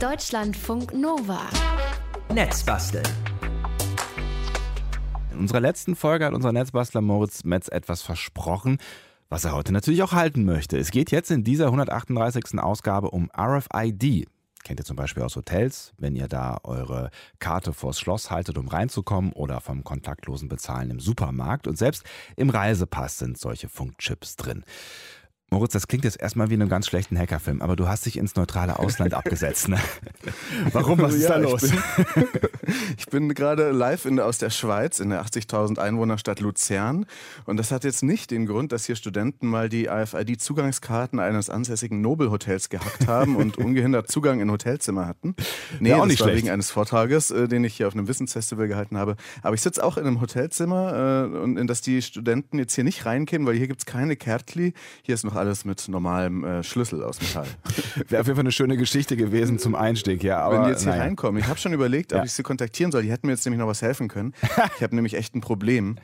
Deutschlandfunk Nova. Netzbasteln. In unserer letzten Folge hat unser Netzbastler Moritz Metz etwas versprochen, was er heute natürlich auch halten möchte. Es geht jetzt in dieser 138. Ausgabe um RFID. Kennt ihr zum Beispiel aus Hotels, wenn ihr da eure Karte vors Schloss haltet, um reinzukommen oder vom kontaktlosen Bezahlen im Supermarkt. Und selbst im Reisepass sind solche Funkchips drin. Moritz, das klingt jetzt erstmal wie in einem ganz schlechten Hackerfilm, aber du hast dich ins neutrale Ausland abgesetzt. Ne? Warum? Was ist Ja, da los? Ich bin, ich bin gerade live in, aus der Schweiz, in der 80.000 Einwohnerstadt Luzern. Und das hat jetzt nicht den Grund, dass hier Studenten mal die AFID-Zugangskarten eines ansässigen Nobelhotels gehackt haben und ungehindert Zugang in Hotelzimmer hatten. Nee, Ja, auch das nicht war schlecht. wegen eines Vortrages, äh, den ich hier auf einem Wissensfestival gehalten habe. Aber ich sitze auch in einem Hotelzimmer, äh, und in das die Studenten jetzt hier nicht reinkämen, weil hier gibt es keine Kärtli. Hier ist noch alles mit normalem äh, Schlüssel aus Metall. Wäre auf jeden Fall eine schöne Geschichte gewesen zum Einstieg, ja. Aber Wenn die jetzt hier naja. reinkommen. Ich habe schon überlegt, ob Ja. ich sie kontaktieren soll. Die hätten mir jetzt nämlich noch was helfen können. Ich habe nämlich echt ein Problem.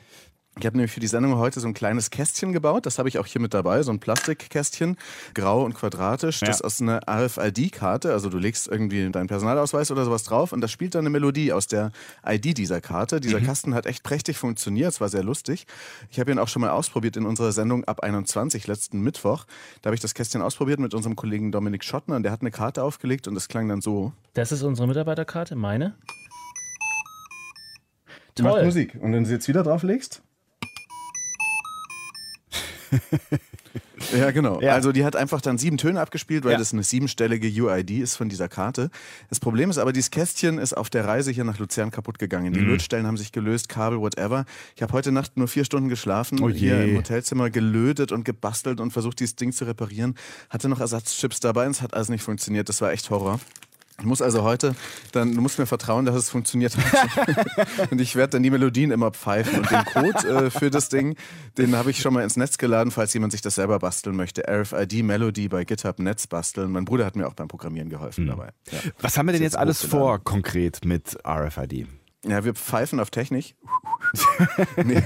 Ich habe nämlich für die Sendung heute so ein kleines Kästchen gebaut. Das habe ich auch hier mit dabei, so ein Plastikkästchen, grau und quadratisch. Das Ja. ist aus einer RFID-Karte. Also du legst irgendwie deinen Personalausweis oder sowas drauf und das spielt dann eine Melodie aus der ID dieser Karte. Dieser Mhm. Kasten hat echt prächtig funktioniert. Es war sehr lustig. Ich habe ihn auch schon mal ausprobiert in unserer Sendung ab 21 letzten Mittwoch. Da habe ich das Kästchen ausprobiert mit unserem Kollegen Dominik Schottner und der hat eine Karte aufgelegt und es klang dann so. Das ist unsere Mitarbeiterkarte, meine. Die macht Toll. Musik. Und wenn du sie jetzt wieder drauflegst? ja, genau. Ja. Also die hat einfach dann sieben Töne abgespielt, weil Ja. das eine siebenstellige UID ist von dieser Karte. Das Problem ist aber, dieses Kästchen ist auf der Reise hier nach Luzern kaputt gegangen. Die Mhm. Lötstellen haben sich gelöst, Kabel, whatever. Ich habe heute Nacht nur vier Stunden geschlafen, Oh hier im Hotelzimmer gelötet und gebastelt und versucht, dieses Ding zu reparieren. Hatte noch Ersatzchips dabei und es hat alles nicht funktioniert. Das war echt Horror. Ich muss also heute, dann, du musst mir vertrauen, dass es funktioniert hat. und ich werde dann die Melodien immer pfeifen. Und den Code äh, für das Ding, den habe ich schon mal ins Netz geladen, falls jemand sich das selber basteln möchte. RFID Melody bei GitHub Netz basteln. Mein Bruder hat mir auch beim Programmieren geholfen dabei. Ja. Was haben wir denn jetzt alles vor, konkret mit RFID? Ja, wir pfeifen auf Technik. nee.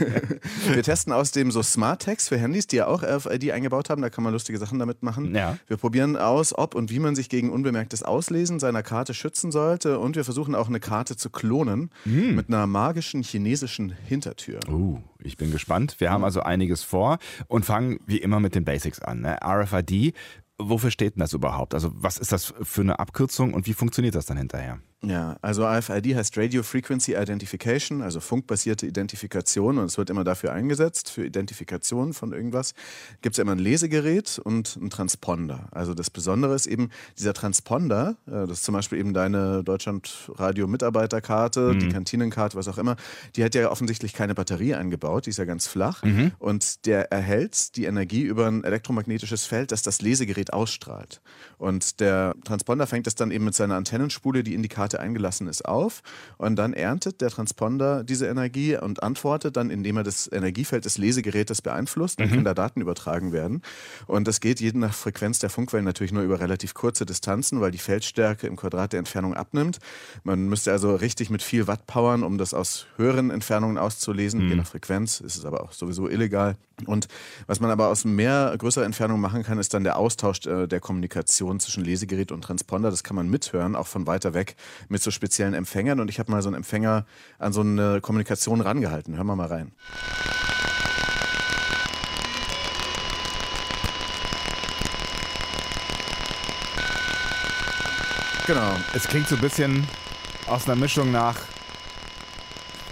Wir testen außerdem so Smart Tags für Handys, die ja auch RFID eingebaut haben. Da kann man lustige Sachen damit machen. Ja. Wir probieren aus, ob und wie man sich gegen unbemerktes Auslesen seiner Karte schützen sollte. Und wir versuchen auch eine Karte zu klonen mit einer magischen chinesischen Hintertür. Uh, ich bin gespannt. Wir haben also einiges vor und fangen wie immer mit den Basics an. Ne? RFID, wofür steht denn das überhaupt? Also was ist das für eine Abkürzung und wie funktioniert das dann hinterher? Ja, also RFID heißt Radio Frequency Identification, also funkbasierte Identifikation und es wird immer dafür eingesetzt, für Identifikation von irgendwas. Gibt es ja immer ein Lesegerät und einen Transponder. Also das Besondere ist eben, dieser Transponder, äh, das ist zum Beispiel eben deine Deutschland-Radio-Mitarbeiterkarte, die Kantinenkarte, was auch immer, die hat ja offensichtlich keine Batterie eingebaut, die ist ja ganz flach und der erhält die Energie über ein elektromagnetisches Feld, das das Lesegerät ausstrahlt. Und der Transponder fängt es dann eben mit seiner Antennenspule, die in die Karte eingelassen ist, auf. Und dann erntet der Transponder diese Energie und antwortet dann, indem er das Energiefeld des Lesegerätes beeinflusst. Dann können da Daten übertragen werden. Und das geht je nach Frequenz der Funkwellen natürlich nur über relativ kurze Distanzen, weil die Feldstärke im Quadrat der Entfernung abnimmt. Man müsste also richtig mit viel Watt powern, um das aus höheren Entfernungen auszulesen. Je nach Frequenz ist es aber auch sowieso illegal. Und was man aber aus mehr größerer Entfernung machen kann, ist dann der Austausch äh, der Kommunikation zwischen Lesegerät und Transponder. Das kann man mithören, auch von weiter weg mit so speziellen Empfängern. Und ich habe mal so einen Empfänger an so eine Kommunikation rangehalten. Hören wir mal rein. Genau. Es klingt so ein bisschen aus einer Mischung nach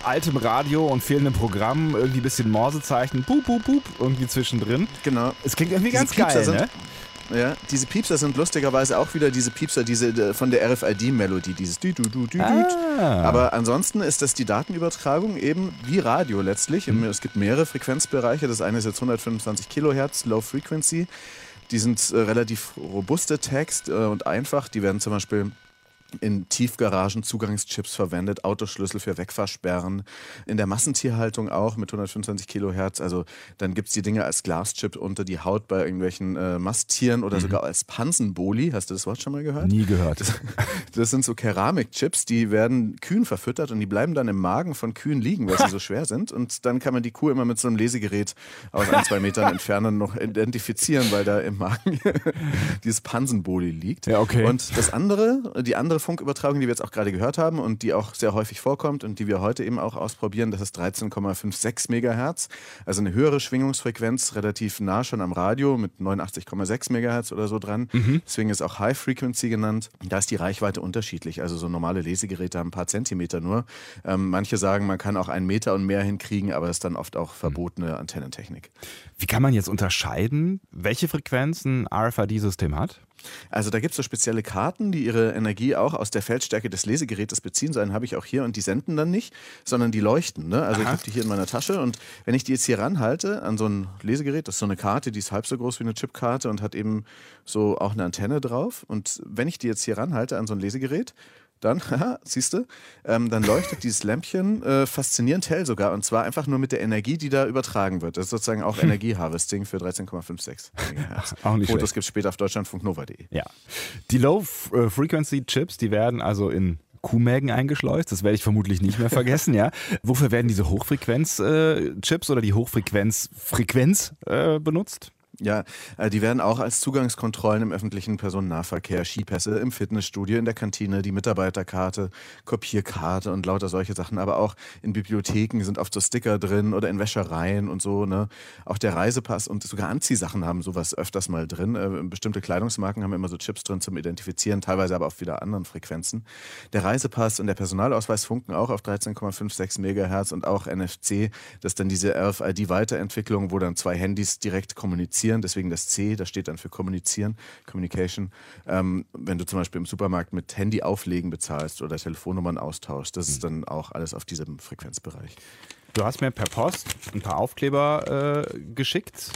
altem Radio und fehlendem Programm, irgendwie ein bisschen Morsezeichen, pup, pup, pup, irgendwie zwischendrin. Genau. Es klingt irgendwie Diese ganz Piepser geil, sind- ne? Ja, diese Piepser sind lustigerweise auch wieder diese Piepser, diese äh, von der RFID-Melodie, dieses dü, dü, dü, dü. Ah. Aber ansonsten ist das die Datenübertragung eben wie Radio letztlich. Mhm. Es gibt mehrere Frequenzbereiche. Das eine ist jetzt 125 Kilohertz, Low Frequency. Die sind äh, relativ robuste Tags äh, und einfach. Die werden zum Beispiel in Tiefgaragen Zugangschips verwendet, Autoschlüssel für Wegfahrsperren, in der Massentierhaltung auch mit 125 Kilohertz. Also dann gibt es die Dinge als Glaschip unter die Haut bei irgendwelchen äh, Masttieren oder mhm. sogar als Pansenboli. Hast du das Wort schon mal gehört? Nie gehört. Das, das sind so Keramikchips, die werden Kühen verfüttert und die bleiben dann im Magen von Kühen liegen, weil sie so schwer sind. Und dann kann man die Kuh immer mit so einem Lesegerät aus ein, zwei Metern entfernen noch identifizieren, weil da im Magen dieses Pansenboli liegt. Ja, okay. Und das andere, die andere Funkübertragung, die wir jetzt auch gerade gehört haben und die auch sehr häufig vorkommt und die wir heute eben auch ausprobieren, das ist 13,56 Megahertz. Also eine höhere Schwingungsfrequenz, relativ nah schon am Radio mit 89,6 Megahertz oder so dran. Mhm. Deswegen ist auch High Frequency genannt. Da ist die Reichweite unterschiedlich. Also so normale Lesegeräte haben ein paar Zentimeter nur. Ähm, manche sagen, man kann auch einen Meter und mehr hinkriegen, aber das ist dann oft auch verbotene Antennentechnik. Wie kann man jetzt unterscheiden, welche Frequenz ein RFID-System hat? Also da gibt es so spezielle Karten, die ihre Energie auch aus der Feldstärke des Lesegerätes beziehen. So einen habe ich auch hier und die senden dann nicht, sondern die leuchten. Ne? Also Aha. ich habe die hier in meiner Tasche und wenn ich die jetzt hier ranhalte an so ein Lesegerät, das ist so eine Karte, die ist halb so groß wie eine Chipkarte und hat eben so auch eine Antenne drauf. Und wenn ich die jetzt hier ranhalte an so ein Lesegerät, dann, siehst du, ähm, dann leuchtet dieses Lämpchen äh, faszinierend hell sogar und zwar einfach nur mit der Energie, die da übertragen wird. Das ist sozusagen auch hm. Energieharvesting für 13,56 auch nicht Fotos gibt es später auf deutschlandfunknova.de. Ja. Die Low-Frequency-Chips, die werden also in Kuhmägen eingeschleust. Das werde ich vermutlich nicht mehr vergessen, ja. Wofür werden diese Hochfrequenz-Chips äh, oder die Hochfrequenz-Frequenz äh, benutzt? Ja, äh, die werden auch als Zugangskontrollen im öffentlichen Personennahverkehr, Skipässe im Fitnessstudio, in der Kantine, die Mitarbeiterkarte, Kopierkarte und lauter solche Sachen. Aber auch in Bibliotheken sind oft so Sticker drin oder in Wäschereien und so. Ne? Auch der Reisepass und sogar Anziehsachen haben sowas öfters mal drin. Äh, bestimmte Kleidungsmarken haben immer so Chips drin zum Identifizieren, teilweise aber auf wieder anderen Frequenzen. Der Reisepass und der Personalausweis funken auch auf 13,56 Megahertz und auch NFC. Das ist dann diese RFID-Weiterentwicklung, wo dann zwei Handys direkt kommunizieren kommunizieren, deswegen das C, das steht dann für kommunizieren, Communication. Ähm, wenn du zum Beispiel im Supermarkt mit Handy auflegen bezahlst oder Telefonnummern austauschst, das ist dann auch alles auf diesem Frequenzbereich. Du hast mir per Post ein paar Aufkleber äh, geschickt.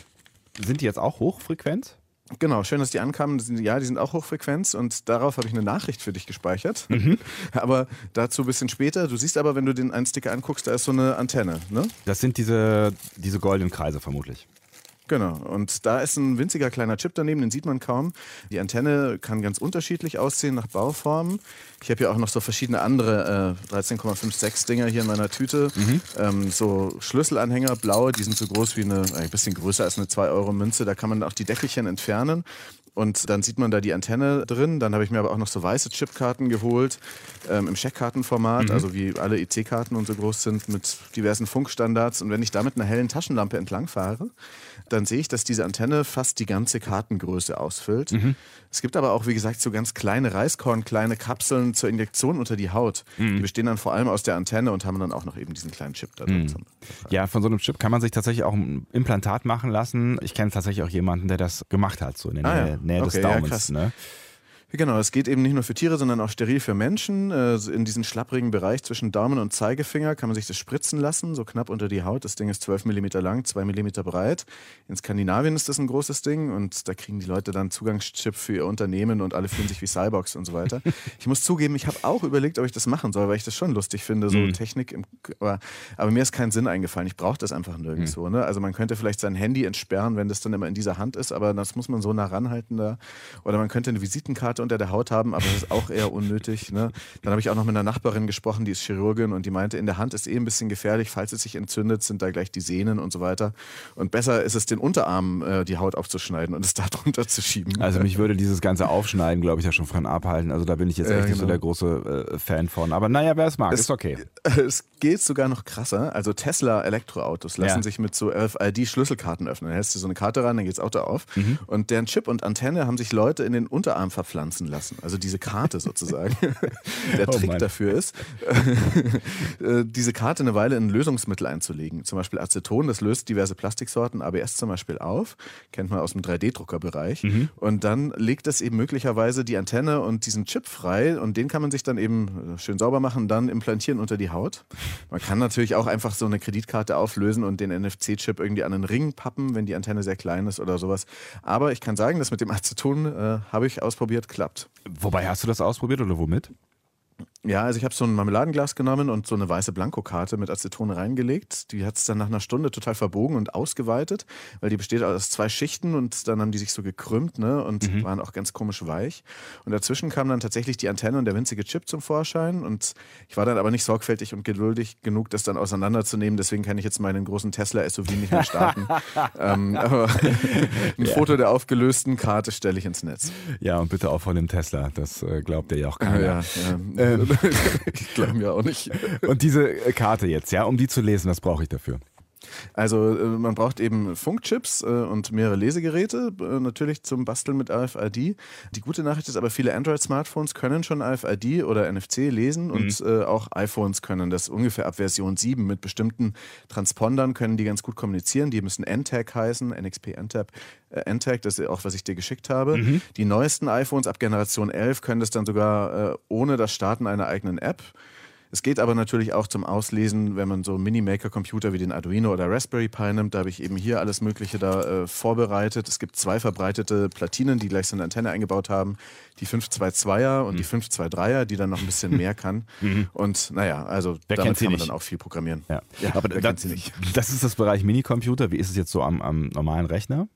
Sind die jetzt auch hochfrequent? Genau, schön, dass die ankamen. ja, die sind auch hochfrequenz und darauf habe ich eine Nachricht für dich gespeichert. Mhm. Aber dazu ein bisschen später. Du siehst aber, wenn du den einen Sticker anguckst, da ist so eine Antenne. Ne? Das sind diese, diese goldenen Kreise vermutlich. Genau. Und da ist ein winziger kleiner Chip daneben, den sieht man kaum. Die Antenne kann ganz unterschiedlich aussehen nach Bauformen. Ich habe hier auch noch so verschiedene andere äh, 13,56 Dinger hier in meiner Tüte. Mhm. Ähm, so Schlüsselanhänger, blaue, die sind so groß wie eine, ein bisschen größer als eine 2-Euro-Münze. Da kann man auch die Deckelchen entfernen. Und dann sieht man da die Antenne drin. Dann habe ich mir aber auch noch so weiße Chipkarten geholt ähm, im Scheckkartenformat, mhm. also wie alle IC-Karten und so groß sind mit diversen Funkstandards. Und wenn ich da mit einer hellen Taschenlampe entlang fahre, dann sehe ich, dass diese Antenne fast die ganze Kartengröße ausfüllt. Mhm. Es gibt aber auch, wie gesagt, so ganz kleine Reiskorn, kleine Kapseln zur Injektion unter die Haut. Mhm. Die bestehen dann vor allem aus der Antenne und haben dann auch noch eben diesen kleinen Chip da drin. Mhm. Ja, von so einem Chip kann man sich tatsächlich auch ein Implantat machen lassen. Ich kenne tatsächlich auch jemanden, der das gemacht hat, so in der ah, Nähe, ja. Nähe okay, des Daumens. Ja, ne? Genau, es geht eben nicht nur für Tiere, sondern auch steril für Menschen. Äh, in diesem schlapprigen Bereich zwischen Daumen und Zeigefinger kann man sich das spritzen lassen, so knapp unter die Haut. Das Ding ist 12 mm lang, 2 mm breit. In Skandinavien ist das ein großes Ding und da kriegen die Leute dann Zugangschip für ihr Unternehmen und alle fühlen sich wie Cyborgs und so weiter. Ich muss zugeben, ich habe auch überlegt, ob ich das machen soll, weil ich das schon lustig finde, so mhm. Technik. Im, aber, aber, mir ist kein Sinn eingefallen. Ich brauche das einfach nirgendwo. Mhm. Ne? Also man könnte vielleicht sein Handy entsperren, wenn das dann immer in dieser Hand ist, aber das muss man so nah ranhalten da. Oder man könnte eine Visitenkarte unter der Haut haben, aber das ist auch eher unnötig. Ne? Dann habe ich auch noch mit einer Nachbarin gesprochen, die ist Chirurgin und die meinte, in der Hand ist eh ein bisschen gefährlich, falls es sich entzündet, sind da gleich die Sehnen und so weiter. Und besser ist es, den Unterarm äh, die Haut aufzuschneiden und es da drunter zu schieben. Also mich würde dieses ganze Aufschneiden, glaube ich, ja schon von abhalten. Also da bin ich jetzt echt äh, genau. nicht so der große äh, Fan von. Aber naja, wer es mag, es, ist okay. Es geht sogar noch krasser. Also Tesla Elektroautos lassen ja. sich mit so RFID-Schlüsselkarten öffnen. Da hältst du so eine Karte ran, dann geht das Auto auf. Mhm. Und deren Chip und Antenne haben sich Leute in den Unterarm verpflanzen lassen. Also diese Karte sozusagen. Der oh Trick Mann. dafür ist, äh, diese Karte eine Weile in Lösungsmittel einzulegen. Zum Beispiel Aceton, das löst diverse Plastiksorten, ABS zum Beispiel auf, kennt man aus dem 3D-Druckerbereich. Mhm. Und dann legt das eben möglicherweise die Antenne und diesen Chip frei und den kann man sich dann eben schön sauber machen, dann implantieren unter die Haut. Man kann natürlich auch einfach so eine Kreditkarte auflösen und den NFC-Chip irgendwie an einen Ring pappen, wenn die Antenne sehr klein ist oder sowas. Aber ich kann sagen, das mit dem Aceton äh, habe ich ausprobiert, klappt. Wobei hast du das ausprobiert oder womit? Ja, also ich habe so ein Marmeladenglas genommen und so eine weiße Blankokarte mit Acetone reingelegt. Die hat es dann nach einer Stunde total verbogen und ausgeweitet, weil die besteht aus zwei Schichten und dann haben die sich so gekrümmt ne, und mhm. waren auch ganz komisch weich. Und dazwischen kam dann tatsächlich die Antenne und der winzige Chip zum Vorschein. Und ich war dann aber nicht sorgfältig und geduldig genug, das dann auseinanderzunehmen. Deswegen kann ich jetzt meinen großen Tesla SUV nicht mehr starten. ähm, aber ein ja. Foto der aufgelösten Karte stelle ich ins Netz. Ja, und bitte auch von dem Tesla. Das äh, glaubt ihr ja auch keiner. Ja, ja. Ähm, ich glaube mir auch nicht. Und diese Karte jetzt, ja, um die zu lesen, was brauche ich dafür? Also äh, man braucht eben Funkchips äh, und mehrere Lesegeräte, äh, natürlich zum Basteln mit RFID. Die gute Nachricht ist aber, viele Android-Smartphones können schon RFID oder NFC lesen mhm. und auch iPhones können das ungefähr ab Version 7 mit bestimmten Transpondern können die ganz gut kommunizieren. Die müssen NTAG heißen, NXP NTAG, NTAG, das ist auch, was ich dir geschickt habe. Mhm. Die neuesten iPhones ab Generation 11 können das dann sogar ohne das Starten einer eigenen App. Es geht aber natürlich auch zum Auslesen, wenn man so Mini-Maker-Computer wie den Arduino oder Raspberry Pi nimmt. Da habe ich eben hier alles Mögliche da äh, vorbereitet. Es gibt zwei verbreitete Platinen, die gleich so eine Antenne eingebaut haben. Die 522er und mhm. die 523er, die dann noch ein bisschen mehr kann. Mhm. Und naja, also wer damit kann man dann auch viel programmieren. Ja. ja aber das, das, ist das Bereich Minicomputer. Wie ist es jetzt so am, am normalen Rechner?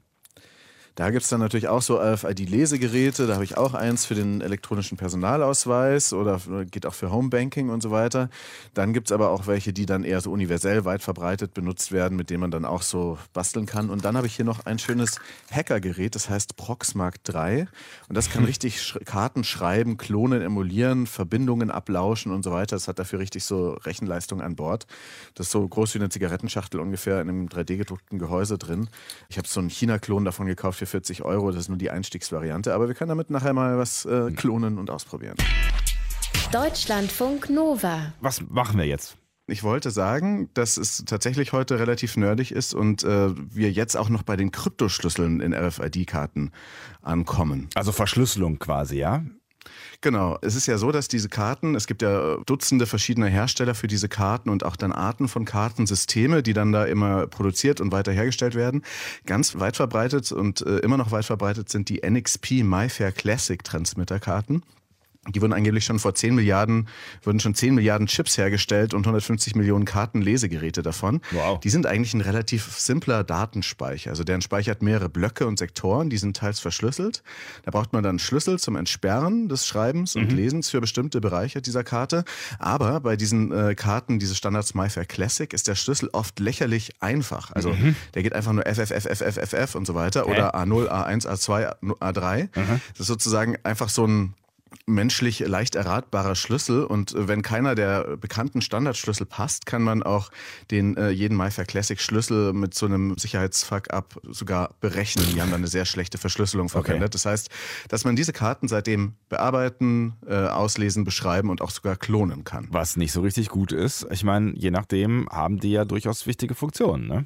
Da gibt es dann natürlich auch so RFID-Lesegeräte. Da habe ich auch eins für den elektronischen Personalausweis oder geht auch für Homebanking und so weiter. Dann gibt es aber auch welche, die dann eher so universell weit verbreitet benutzt werden, mit denen man dann auch so basteln kann. Und dann habe ich hier noch ein schönes Hackergerät, das heißt Proxmark 3. Und das kann hm. richtig sch Karten schreiben, klonen, emulieren, Verbindungen ablauschen und so weiter. Das hat dafür richtig so Rechenleistung an Bord. Das ist so groß wie eine Zigarettenschachtel ungefähr in einem 3D-gedruckten Gehäuse drin. Ich habe so einen China-Klon davon gekauft für 40 Euro. Das ist nur die Einstiegsvariante. Aber wir können damit nachher mal was äh, klonen und ausprobieren. Deutschlandfunk Nova. Was machen wir jetzt? Ich wollte sagen, dass es tatsächlich heute relativ nerdig ist und äh, wir jetzt auch noch bei den Kryptoschlüsseln in RFID-Karten ankommen. Also Verschlüsselung quasi, ja? Genau. Es ist ja so, dass diese Karten, es gibt ja Dutzende verschiedene Hersteller für diese Karten und auch dann Arten von Kartensysteme, die dann da immer produziert und weiter hergestellt werden. Ganz weit verbreitet und äh, immer noch weit verbreitet sind die NXP MyFair Classic Transmitterkarten. Die wurden angeblich schon vor 10 Milliarden, wurden schon 10 Milliarden Chips hergestellt und 150 Millionen Kartenlesegeräte davon. Wow. Die sind eigentlich ein relativ simpler Datenspeicher. Also deren Speicher hat mehrere Blöcke und Sektoren, die sind teils verschlüsselt. Da braucht man dann Schlüssel zum Entsperren des Schreibens und mhm. Lesens für bestimmte Bereiche dieser Karte. Aber bei diesen äh, Karten, diese Standards MyFair Classic, ist der Schlüssel oft lächerlich einfach. Also mhm. der geht einfach nur FFFFFFF und so weiter okay. oder A0, A1, A2, A3. Mhm. Das ist sozusagen einfach so ein menschlich leicht erratbarer Schlüssel und äh, wenn keiner der bekannten Standardschlüssel passt, kann man auch den äh, jeden MyFair Classic Schlüssel mit so einem Sicherheitsfuck-up sogar berechnen. Die haben dann eine sehr schlechte Verschlüsselung verwendet. Okay. Das heißt, dass man diese Karten seitdem bearbeiten, äh, auslesen, beschreiben und auch sogar klonen kann. Was nicht so richtig gut ist. Ich meine, je nachdem haben die ja durchaus wichtige Funktionen, ne?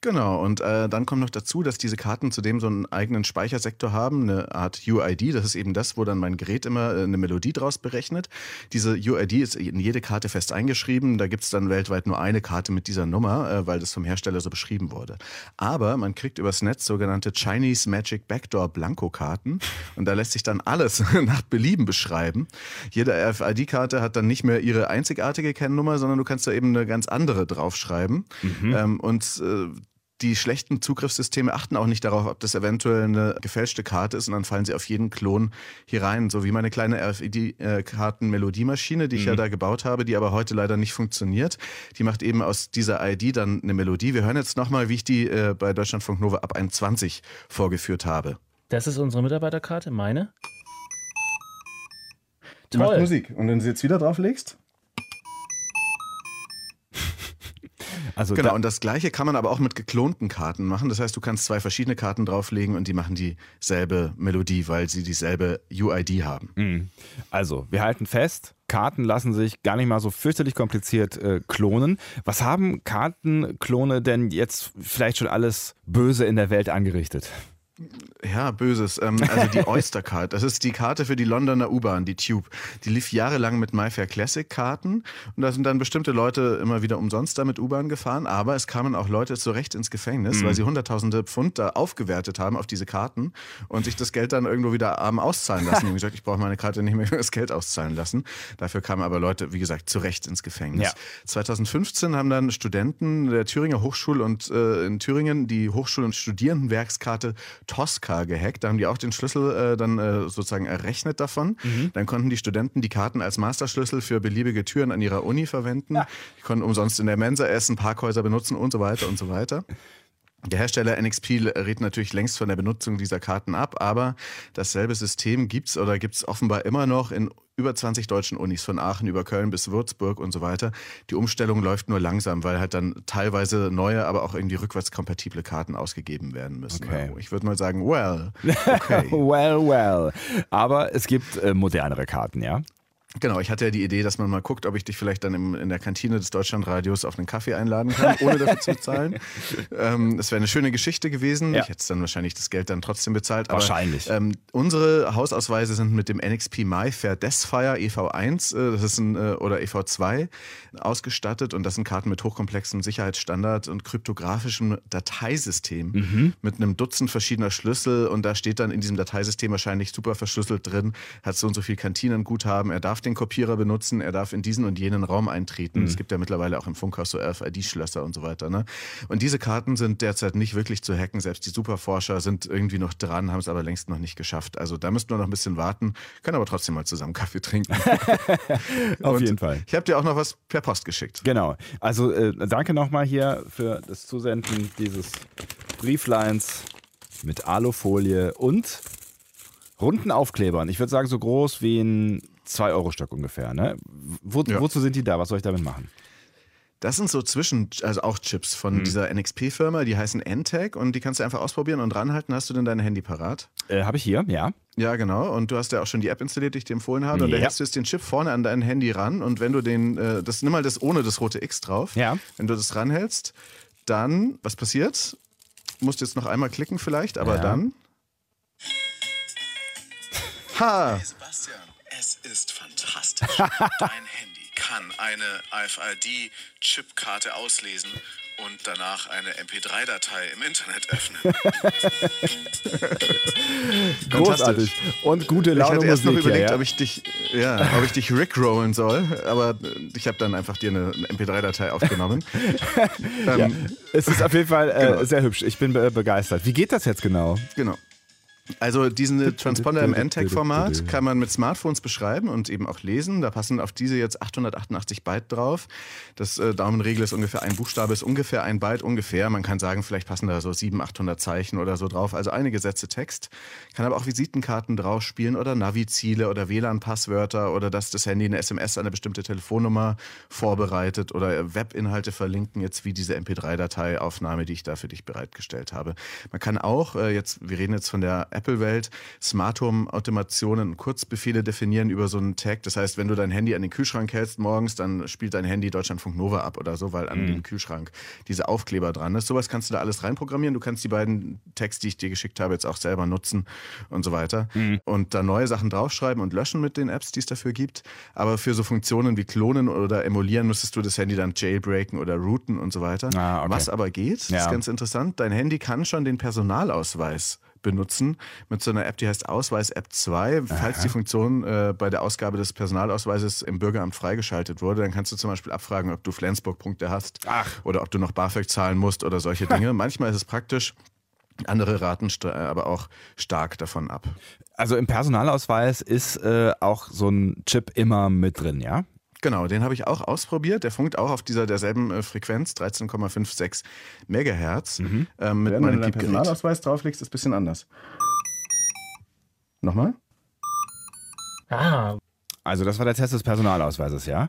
Genau, und äh, dann kommt noch dazu, dass diese Karten zudem so einen eigenen Speichersektor haben, eine Art UID. Das ist eben das, wo dann mein Gerät immer äh, eine Melodie draus berechnet. Diese UID ist in jede Karte fest eingeschrieben. Da gibt's dann weltweit nur eine Karte mit dieser Nummer, äh, weil das vom Hersteller so beschrieben wurde. Aber man kriegt übers Netz sogenannte Chinese Magic Backdoor Blanko-Karten und da lässt sich dann alles nach Belieben beschreiben. Jede RFID-Karte hat dann nicht mehr ihre einzigartige Kennnummer, sondern du kannst da eben eine ganz andere draufschreiben. Mhm. Ähm, und äh, die schlechten Zugriffssysteme achten auch nicht darauf, ob das eventuell eine gefälschte Karte ist und dann fallen sie auf jeden Klon hier rein. So wie meine kleine RFID-Karten-Melodiemaschine, die ich mhm. ja da gebaut habe, die aber heute leider nicht funktioniert. Die macht eben aus dieser ID dann eine Melodie. Wir hören jetzt nochmal, wie ich die äh, bei Deutschlandfunk Nova ab 21 vorgeführt habe. Das ist unsere Mitarbeiterkarte, meine. Die Toll. macht Musik. Und wenn du sie jetzt wieder drauflegst? Also genau, da und das gleiche kann man aber auch mit geklonten Karten machen. Das heißt, du kannst zwei verschiedene Karten drauflegen und die machen dieselbe Melodie, weil sie dieselbe UID haben. Mhm. Also, wir halten fest, Karten lassen sich gar nicht mal so fürchterlich kompliziert äh, klonen. Was haben Kartenklone denn jetzt vielleicht schon alles Böse in der Welt angerichtet? Ja, Böses. Ähm, also die Oyster Card, das ist die Karte für die Londoner U-Bahn, die Tube. Die lief jahrelang mit MyFair Classic Karten und da sind dann bestimmte Leute immer wieder umsonst damit U-Bahn gefahren, aber es kamen auch Leute zu Recht ins Gefängnis, mhm. weil sie hunderttausende Pfund da aufgewertet haben auf diese Karten und sich das Geld dann irgendwo wieder arm auszahlen lassen. und gesagt, ich brauche meine Karte nicht mehr das Geld auszahlen lassen. Dafür kamen aber Leute, wie gesagt, zu Recht ins Gefängnis. Ja. 2015 haben dann Studenten der Thüringer Hochschule und äh, in Thüringen die Hochschul- und Studierendenwerkskarte Tosca gehackt. Da haben die auch den Schlüssel äh, dann äh, sozusagen errechnet davon. Mhm. Dann konnten die Studenten die Karten als Masterschlüssel für beliebige Türen an ihrer Uni verwenden. Ja. Die konnten umsonst in der Mensa essen, Parkhäuser benutzen und so weiter und so weiter. Der Hersteller NXP rät natürlich längst von der Benutzung dieser Karten ab, aber dasselbe System gibt es oder gibt es offenbar immer noch in über 20 deutschen Unis, von Aachen über Köln bis Würzburg und so weiter. Die Umstellung läuft nur langsam, weil halt dann teilweise neue, aber auch irgendwie rückwärtskompatible Karten ausgegeben werden müssen. Okay. Ich würde mal sagen, well, okay. well, well. Aber es gibt äh, modernere Karten, ja? Genau, ich hatte ja die Idee, dass man mal guckt, ob ich dich vielleicht dann im, in der Kantine des Deutschlandradios auf einen Kaffee einladen kann, ohne dafür zu bezahlen. Ähm, das wäre eine schöne Geschichte gewesen. Ja. Ich hätte dann wahrscheinlich das Geld dann trotzdem bezahlt. Wahrscheinlich. ähm, unsere Hausausweise sind mit dem NXP MyFair Desfire EV1 äh, das ist ein, äh, oder EV2 ausgestattet und das sind Karten mit hochkomplexem Sicherheitsstandard und kryptografischem Dateisystem mhm. mit einem Dutzend verschiedener Schlüssel und da steht dann in diesem Dateisystem wahrscheinlich super verschlüsselt drin, hat so und so viel Kantinenguthaben, er darf darf den Kopierer benutzen, er darf in diesen und jenen Raum eintreten. Mhm. Es gibt ja mittlerweile auch im Funkhaus so RFID-Schlösser und so weiter. Ne? Und diese Karten sind derzeit nicht wirklich zu hacken. Selbst die Superforscher sind irgendwie noch dran, haben es aber längst noch nicht geschafft. Also da müssten wir noch ein bisschen warten, können aber trotzdem mal zusammen Kaffee trinken. Auf und jeden Fall. Ich habe dir auch noch was per Post geschickt. Genau. Also äh, danke nochmal hier für das Zusenden dieses Brieflines mit Alufolie und runden Aufklebern. Ich würde sagen, so groß wie ein 2-Euro-Stück ungefähr. Ne? Wo, ja. Wozu sind die da? Was soll ich damit machen? Das sind so Zwischen, also auch Chips von mhm. dieser NXP-Firma, die heißen NTAG und die kannst du einfach ausprobieren und ranhalten. Hast du denn dein Handy parat? Äh, habe ich hier, ja. Ja, genau. Und du hast ja auch schon die App installiert, die ich dir empfohlen habe. Und ja. da hältst du jetzt den Chip vorne an dein Handy ran und wenn du den, äh, das nimm mal das ohne das rote X drauf. Ja. Wenn du das ranhältst, dann, was passiert? Musst jetzt noch einmal klicken vielleicht, aber ja. dann. Ha! Hey Sebastian. Es ist fantastisch. Dein Handy kann eine AFID-Chipkarte auslesen und danach eine MP3-Datei im Internet öffnen. Großartig. Und gute Laune Ich hatte erst Musik, noch überlegt, ja, ja. ob ich dich, ja, ob ich dich rickrollen soll, aber ich habe dann einfach dir eine MP3-Datei aufgenommen. ähm, ja, es ist auf jeden Fall äh, genau. sehr hübsch. Ich bin be begeistert. Wie geht das jetzt genau? Genau. Also diesen Transponder im NTEC-Format kann man mit Smartphones beschreiben und eben auch lesen. Da passen auf diese jetzt 888 Byte drauf. Das äh, Daumenregel ist ungefähr ein Buchstabe, ist ungefähr ein Byte ungefähr. Man kann sagen, vielleicht passen da so 700, 800 Zeichen oder so drauf. Also einige Sätze Text. Kann aber auch Visitenkarten drauf spielen oder Navi-Ziele oder WLAN-Passwörter oder dass das Handy eine SMS an eine bestimmte Telefonnummer vorbereitet oder Webinhalte verlinken, jetzt wie diese MP3-Dateiaufnahme, die ich da für dich bereitgestellt habe. Man kann auch, äh, jetzt, wir reden jetzt von der Apple-Welt Smart Home-Automationen und Kurzbefehle definieren über so einen Tag. Das heißt, wenn du dein Handy an den Kühlschrank hältst morgens, dann spielt dein Handy Deutschlandfunk Nova ab oder so, weil an mhm. dem Kühlschrank diese Aufkleber dran ist. Sowas kannst du da alles reinprogrammieren. Du kannst die beiden Tags, die ich dir geschickt habe, jetzt auch selber nutzen und so weiter. Mhm. Und da neue Sachen draufschreiben und löschen mit den Apps, die es dafür gibt. Aber für so Funktionen wie Klonen oder Emulieren müsstest du das Handy dann jailbreaken oder routen und so weiter. Ah, okay. Was aber geht, ja. ist ganz interessant, dein Handy kann schon den Personalausweis benutzen mit so einer App, die heißt Ausweis-App 2. Falls Aha. die Funktion äh, bei der Ausgabe des Personalausweises im Bürgeramt freigeschaltet wurde, dann kannst du zum Beispiel abfragen, ob du Flensburg-Punkte hast Ach. oder ob du noch BAföG zahlen musst oder solche Dinge. Manchmal ist es praktisch. Andere raten aber auch stark davon ab. Also im Personalausweis ist äh, auch so ein Chip immer mit drin, ja? Genau, den habe ich auch ausprobiert. Der funkt auch auf dieser derselben äh, Frequenz, 13,56 Megahertz. Mhm. Ähm, mit meinem. Wenn du Personalausweis drauflegst, ist es ein bisschen anders. Nochmal? Ah. Also das war der Test des Personalausweises, ja?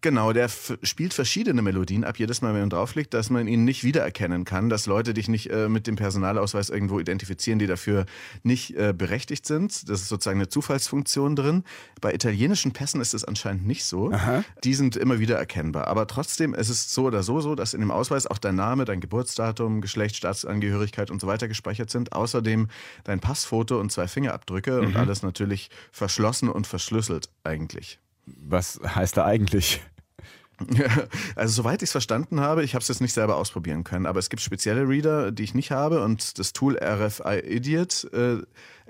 Genau, der spielt verschiedene Melodien ab, jedes Mal, wenn man drauflegt, dass man ihn nicht wiedererkennen kann, dass Leute dich nicht äh, mit dem Personalausweis irgendwo identifizieren, die dafür nicht äh, berechtigt sind. Das ist sozusagen eine Zufallsfunktion drin. Bei italienischen Pässen ist es anscheinend nicht so. Aha. Die sind immer wieder erkennbar. Aber trotzdem ist es so oder so so, dass in dem Ausweis auch dein Name, dein Geburtsdatum, Geschlecht, Staatsangehörigkeit und so weiter gespeichert sind. Außerdem dein Passfoto und zwei Fingerabdrücke mhm. und alles natürlich verschlossen und verschlüsselt eigentlich. Was heißt da eigentlich? Also soweit ich es verstanden habe, ich habe es jetzt nicht selber ausprobieren können, aber es gibt spezielle Reader, die ich nicht habe und das Tool RFI Idiot äh,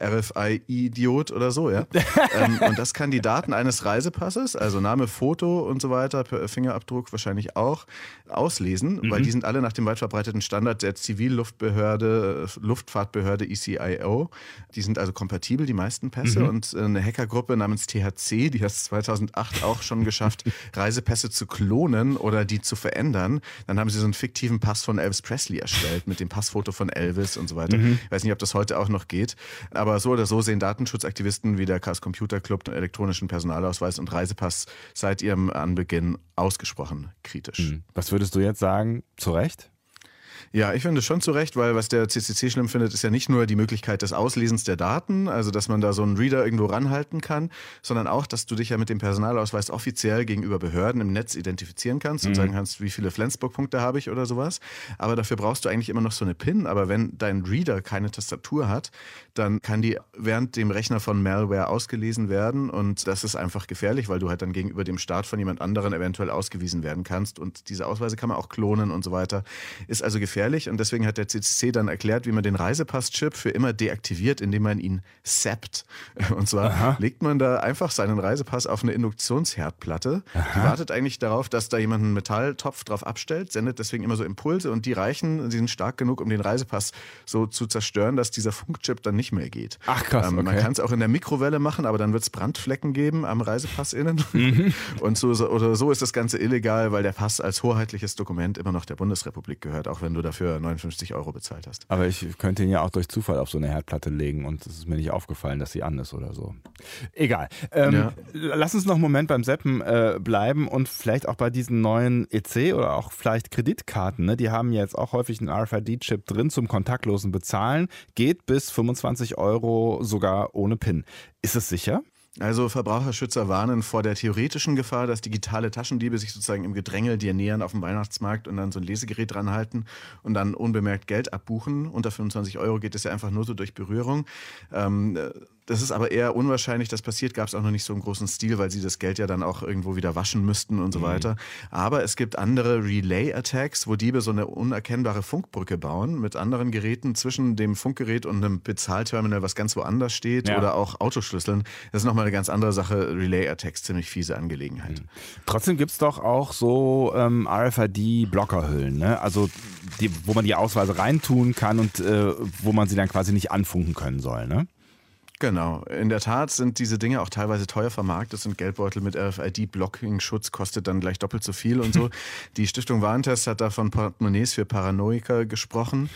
RFI-Idiot oder so, ja. ähm, und das kann die Daten eines Reisepasses, also Name, Foto und so weiter, Fingerabdruck wahrscheinlich auch, auslesen, mhm. weil die sind alle nach dem weit verbreiteten Standard der Zivilluftbehörde, Luftfahrtbehörde ECIO. Die sind also kompatibel, die meisten Pässe. Mhm. Und eine Hackergruppe namens THC, die hat es 2008 auch schon geschafft, Reisepässe zu klonen oder die zu verändern. Dann haben sie so einen fiktiven Pass von Elvis Presley erstellt mit dem Passfoto von Elvis und so weiter. Mhm. Ich weiß nicht, ob das heute auch noch geht. Aber aber so oder so sehen Datenschutzaktivisten wie der Chaos Computer Club den elektronischen Personalausweis und Reisepass seit ihrem Anbeginn ausgesprochen kritisch. Hm. Was würdest du jetzt sagen? Zu Recht? Ja, ich finde es schon zu Recht, weil was der CCC schlimm findet, ist ja nicht nur die Möglichkeit des Auslesens der Daten, also dass man da so einen Reader irgendwo ranhalten kann, sondern auch, dass du dich ja mit dem Personalausweis offiziell gegenüber Behörden im Netz identifizieren kannst mhm. und sagen kannst, wie viele Flensburg-Punkte habe ich oder sowas. Aber dafür brauchst du eigentlich immer noch so eine PIN. Aber wenn dein Reader keine Tastatur hat, dann kann die während dem Rechner von Malware ausgelesen werden und das ist einfach gefährlich, weil du halt dann gegenüber dem Staat von jemand anderen eventuell ausgewiesen werden kannst und diese Ausweise kann man auch klonen und so weiter. Ist also gefährlich gefährlich und deswegen hat der CCC dann erklärt, wie man den Reisepass-Chip für immer deaktiviert, indem man ihn zappt. Und zwar Aha. legt man da einfach seinen Reisepass auf eine Induktionsherdplatte. Die wartet eigentlich darauf, dass da jemand einen Metalltopf drauf abstellt, sendet deswegen immer so Impulse und die reichen, die sind stark genug, um den Reisepass so zu zerstören, dass dieser Funkchip dann nicht mehr geht. Ach krass, ähm, okay. Man kann es auch in der Mikrowelle machen, aber dann wird es Brandflecken geben am Reisepass innen. Mhm. Und so, so, oder so ist das Ganze illegal, weil der Pass als hoheitliches Dokument immer noch der Bundesrepublik gehört, auch wenn du dafür für 59 Euro bezahlt hast. Aber ich könnte ihn ja auch durch Zufall auf so eine Herdplatte legen und es ist mir nicht aufgefallen, dass sie an ist oder so. Egal. Ähm, ja. Lass uns noch einen Moment beim Seppen äh, bleiben und vielleicht auch bei diesen neuen EC oder auch vielleicht Kreditkarten. Ne? Die haben jetzt auch häufig einen RFID-Chip drin zum kontaktlosen Bezahlen. Geht bis 25 Euro sogar ohne PIN. Ist es sicher? Also Verbraucherschützer warnen vor der theoretischen Gefahr, dass digitale Taschendiebe sich sozusagen im Gedränge dir nähern auf dem Weihnachtsmarkt und dann so ein Lesegerät dranhalten und dann unbemerkt Geld abbuchen. Unter 25 Euro geht es ja einfach nur so durch Berührung. Ähm, das ist aber eher unwahrscheinlich, das passiert, gab es auch noch nicht so im großen Stil, weil sie das Geld ja dann auch irgendwo wieder waschen müssten und so mhm. weiter. Aber es gibt andere Relay-Attacks, wo Diebe so eine unerkennbare Funkbrücke bauen mit anderen Geräten zwischen dem Funkgerät und einem Bezahlterminal, was ganz woanders steht ja. oder auch Autoschlüsseln. Das ist nochmal eine ganz andere Sache. Relay-Attacks, ziemlich fiese Angelegenheit. Mhm. Trotzdem gibt es doch auch so ähm, RFID-Blockerhüllen, ne? also die, wo man die Ausweise reintun kann und äh, wo man sie dann quasi nicht anfunken können soll. Ne? Genau. In der Tat sind diese Dinge auch teilweise teuer vermarktet. sind Geldbeutel mit RFID-Blocking-Schutz kostet dann gleich doppelt so viel und so. Die Stiftung Warentest hat da von Portemonnaies für Paranoiker gesprochen.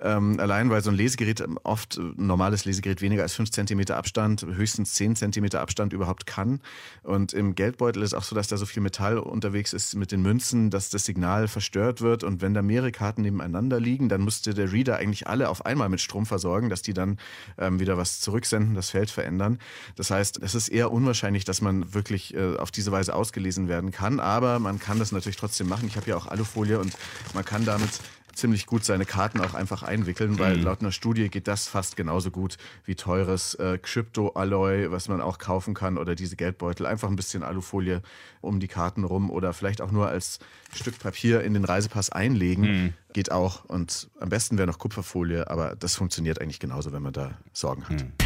Ähm, allein weil so ein Lesegerät oft ein normales Lesegerät weniger als 5 cm Abstand, höchstens 10 cm Abstand überhaupt kann. Und im Geldbeutel ist auch so, dass da so viel Metall unterwegs ist mit den Münzen, dass das Signal verstört wird. Und wenn da mehrere Karten nebeneinander liegen, dann müsste der Reader eigentlich alle auf einmal mit Strom versorgen, dass die dann ähm, wieder was zurücksenden das Feld verändern. Das heißt, es ist eher unwahrscheinlich, dass man wirklich äh, auf diese Weise ausgelesen werden kann, aber man kann das natürlich trotzdem machen. Ich habe ja auch Alufolie und man kann damit ziemlich gut seine Karten auch einfach einwickeln, weil mhm. laut einer Studie geht das fast genauso gut wie teures äh, Crypto-Alloy, was man auch kaufen kann oder diese Geldbeutel. Einfach ein bisschen Alufolie um die Karten rum oder vielleicht auch nur als Stück Papier in den Reisepass einlegen. Mhm. Geht auch. Und am besten wäre noch Kupferfolie, aber das funktioniert eigentlich genauso, wenn man da Sorgen hat. Mhm.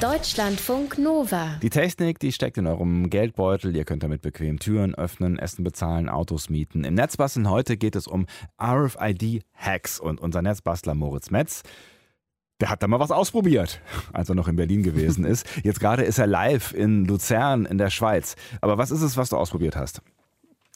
Deutschlandfunk Nova. Die Technik, die steckt in eurem Geldbeutel. Ihr könnt damit bequem Türen öffnen, Essen bezahlen, Autos mieten. Im Netzbasteln heute geht es um RFID-Hacks und unser Netzbastler Moritz Metz. Der hat da mal was ausprobiert, als er noch in Berlin gewesen ist. Jetzt gerade ist er live in Luzern in der Schweiz. Aber was ist es, was du ausprobiert hast?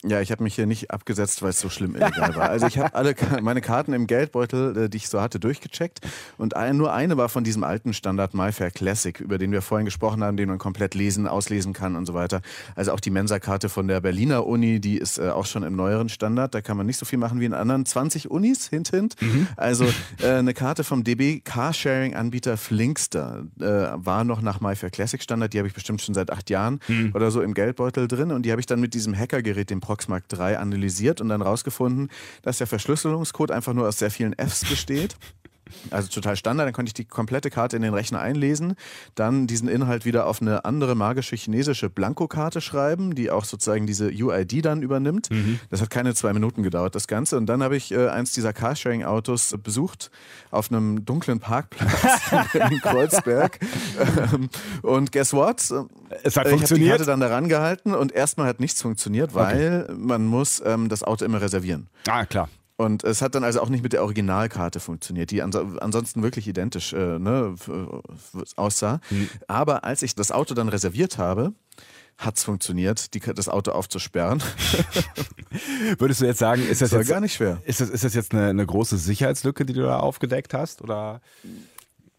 Ja, ich habe mich hier nicht abgesetzt, weil es so schlimm illegal war. Also ich habe alle meine Karten im Geldbeutel, äh, die ich so hatte, durchgecheckt und ein, nur eine war von diesem alten Standard MyFair Classic, über den wir vorhin gesprochen haben, den man komplett lesen, auslesen kann und so weiter. Also auch die Mensa-Karte von der Berliner Uni, die ist äh, auch schon im neueren Standard. Da kann man nicht so viel machen wie in anderen 20 Unis, hint, hint. Mhm. Also äh, eine Karte vom DB Carsharing-Anbieter Flinkster äh, war noch nach MyFair Classic Standard. Die habe ich bestimmt schon seit acht Jahren mhm. oder so im Geldbeutel drin und die habe ich dann mit diesem Hackergerät, dem Proxmark 3 analysiert und dann rausgefunden, dass der Verschlüsselungscode einfach nur aus sehr vielen Fs besteht. Also total Standard, dann konnte ich die komplette Karte in den Rechner einlesen, dann diesen Inhalt wieder auf eine andere magische chinesische Blankokarte schreiben, die auch sozusagen diese UID dann übernimmt. Mhm. Das hat keine zwei Minuten gedauert, das Ganze. Und dann habe ich äh, eins dieser Carsharing-Autos besucht auf einem dunklen Parkplatz in Kreuzberg. Ähm, und guess what? Es hat funktioniert. Ich habe die Karte dann daran gehalten und erstmal hat nichts funktioniert, weil okay. man muss ähm, das Auto immer reservieren. Ah, klar. Und es hat dann also auch nicht mit der Originalkarte funktioniert, die ansonsten wirklich identisch äh, ne, aussah. Mhm. Aber als ich das Auto dann reserviert habe, hat es funktioniert, die, das Auto aufzusperren. Würdest du jetzt sagen, ist das, das jetzt gar nicht schwer? Ist das, ist das jetzt eine, eine große Sicherheitslücke, die du da aufgedeckt hast? Oder?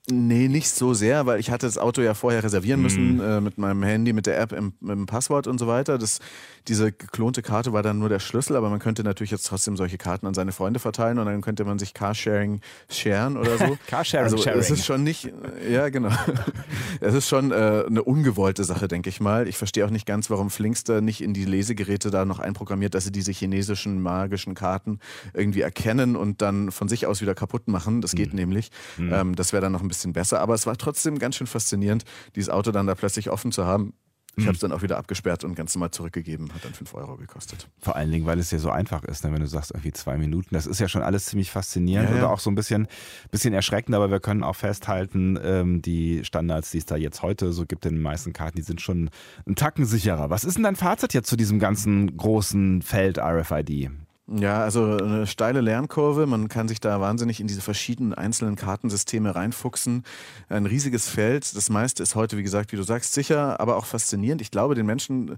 Nee, nicht so sehr, weil ich hatte das Auto ja vorher reservieren müssen mhm. äh, mit meinem Handy, mit der App, im, mit dem Passwort und so weiter. Das, diese geklonte Karte war dann nur der Schlüssel, aber man könnte natürlich jetzt trotzdem solche Karten an seine Freunde verteilen und dann könnte man sich Carsharing sharen oder so. Carsharing, also sharing. es ist schon nicht, ja genau, es ist schon äh, eine ungewollte Sache, denke ich mal. Ich verstehe auch nicht ganz, warum Flinkster nicht in die Lesegeräte da noch einprogrammiert, dass sie diese chinesischen magischen Karten irgendwie erkennen und dann von sich aus wieder kaputt machen. Das geht mhm. nämlich. Mhm. Ähm, das wäre dann noch ein bisschen besser. Aber es war trotzdem ganz schön faszinierend, dieses Auto dann da plötzlich offen zu haben. Ich habe es dann auch wieder abgesperrt und ganz normal zurückgegeben. Hat dann 5 Euro gekostet. Vor allen Dingen, weil es ja so einfach ist, ne? wenn du sagst, irgendwie zwei Minuten. Das ist ja schon alles ziemlich faszinierend ja, ja. oder auch so ein bisschen, bisschen erschreckend. Aber wir können auch festhalten, ähm, die Standards, die es da jetzt heute so gibt in den meisten Karten, die sind schon einen Tacken sicherer. Was ist denn dein Fazit jetzt zu diesem ganzen großen Feld RFID? Ja, also eine steile Lernkurve. Man kann sich da wahnsinnig in diese verschiedenen einzelnen Kartensysteme reinfuchsen. Ein riesiges Feld. Das meiste ist heute, wie gesagt, wie du sagst, sicher, aber auch faszinierend. Ich glaube, den Menschen,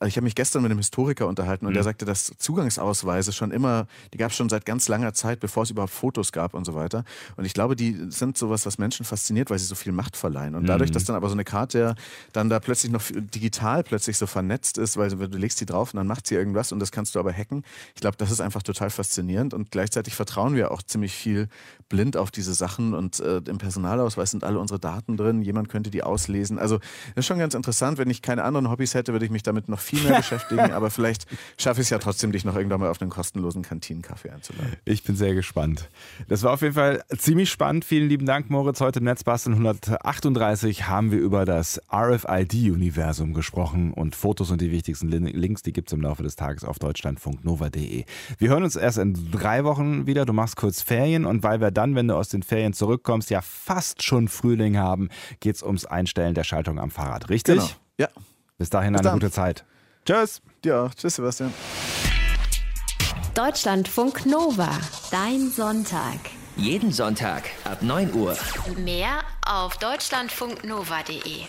äh, ich habe mich gestern mit einem Historiker unterhalten und mhm. der sagte, dass Zugangsausweise schon immer, die gab es schon seit ganz langer Zeit, bevor es überhaupt Fotos gab und so weiter. Und ich glaube, die sind sowas, was Menschen fasziniert, weil sie so viel Macht verleihen. Und dadurch, mhm. dass dann aber so eine Karte dann da plötzlich noch digital plötzlich so vernetzt ist, weil du legst die drauf und dann macht sie irgendwas und das kannst du aber hacken. Ich glaube, das ist einfach total faszinierend und gleichzeitig vertrauen wir auch ziemlich viel blind auf diese Sachen und äh, im Personalausweis sind alle unsere Daten drin, jemand könnte die auslesen. Also das ist schon ganz interessant. Wenn ich keine anderen Hobbys hätte, würde ich mich damit noch viel mehr beschäftigen, aber vielleicht schaffe ich es ja trotzdem, dich noch irgendwann mal auf einen kostenlosen Kantinenkaffee einzuladen. Ich bin sehr gespannt. Das war auf jeden Fall ziemlich spannend. Vielen lieben Dank, Moritz. Heute im Netzbasteln 138 haben wir über das RFID-Universum gesprochen und Fotos und die wichtigsten Links, die gibt es im Laufe des Tages auf deutschlandfunknova.de. Wir hören uns erst in drei Wochen wieder. Du machst kurz Ferien und weil wir dann, wenn du aus den Ferien zurückkommst, ja fast schon Frühling haben, geht es ums Einstellen der Schaltung am Fahrrad. Richtig? Genau. Ja. Bis dahin Bis eine dann. gute Zeit. Tschüss. Auch. Tschüss, Sebastian. Deutschlandfunk Nova. Dein Sonntag. Jeden Sonntag ab 9 Uhr. Mehr auf deutschlandfunknova.de.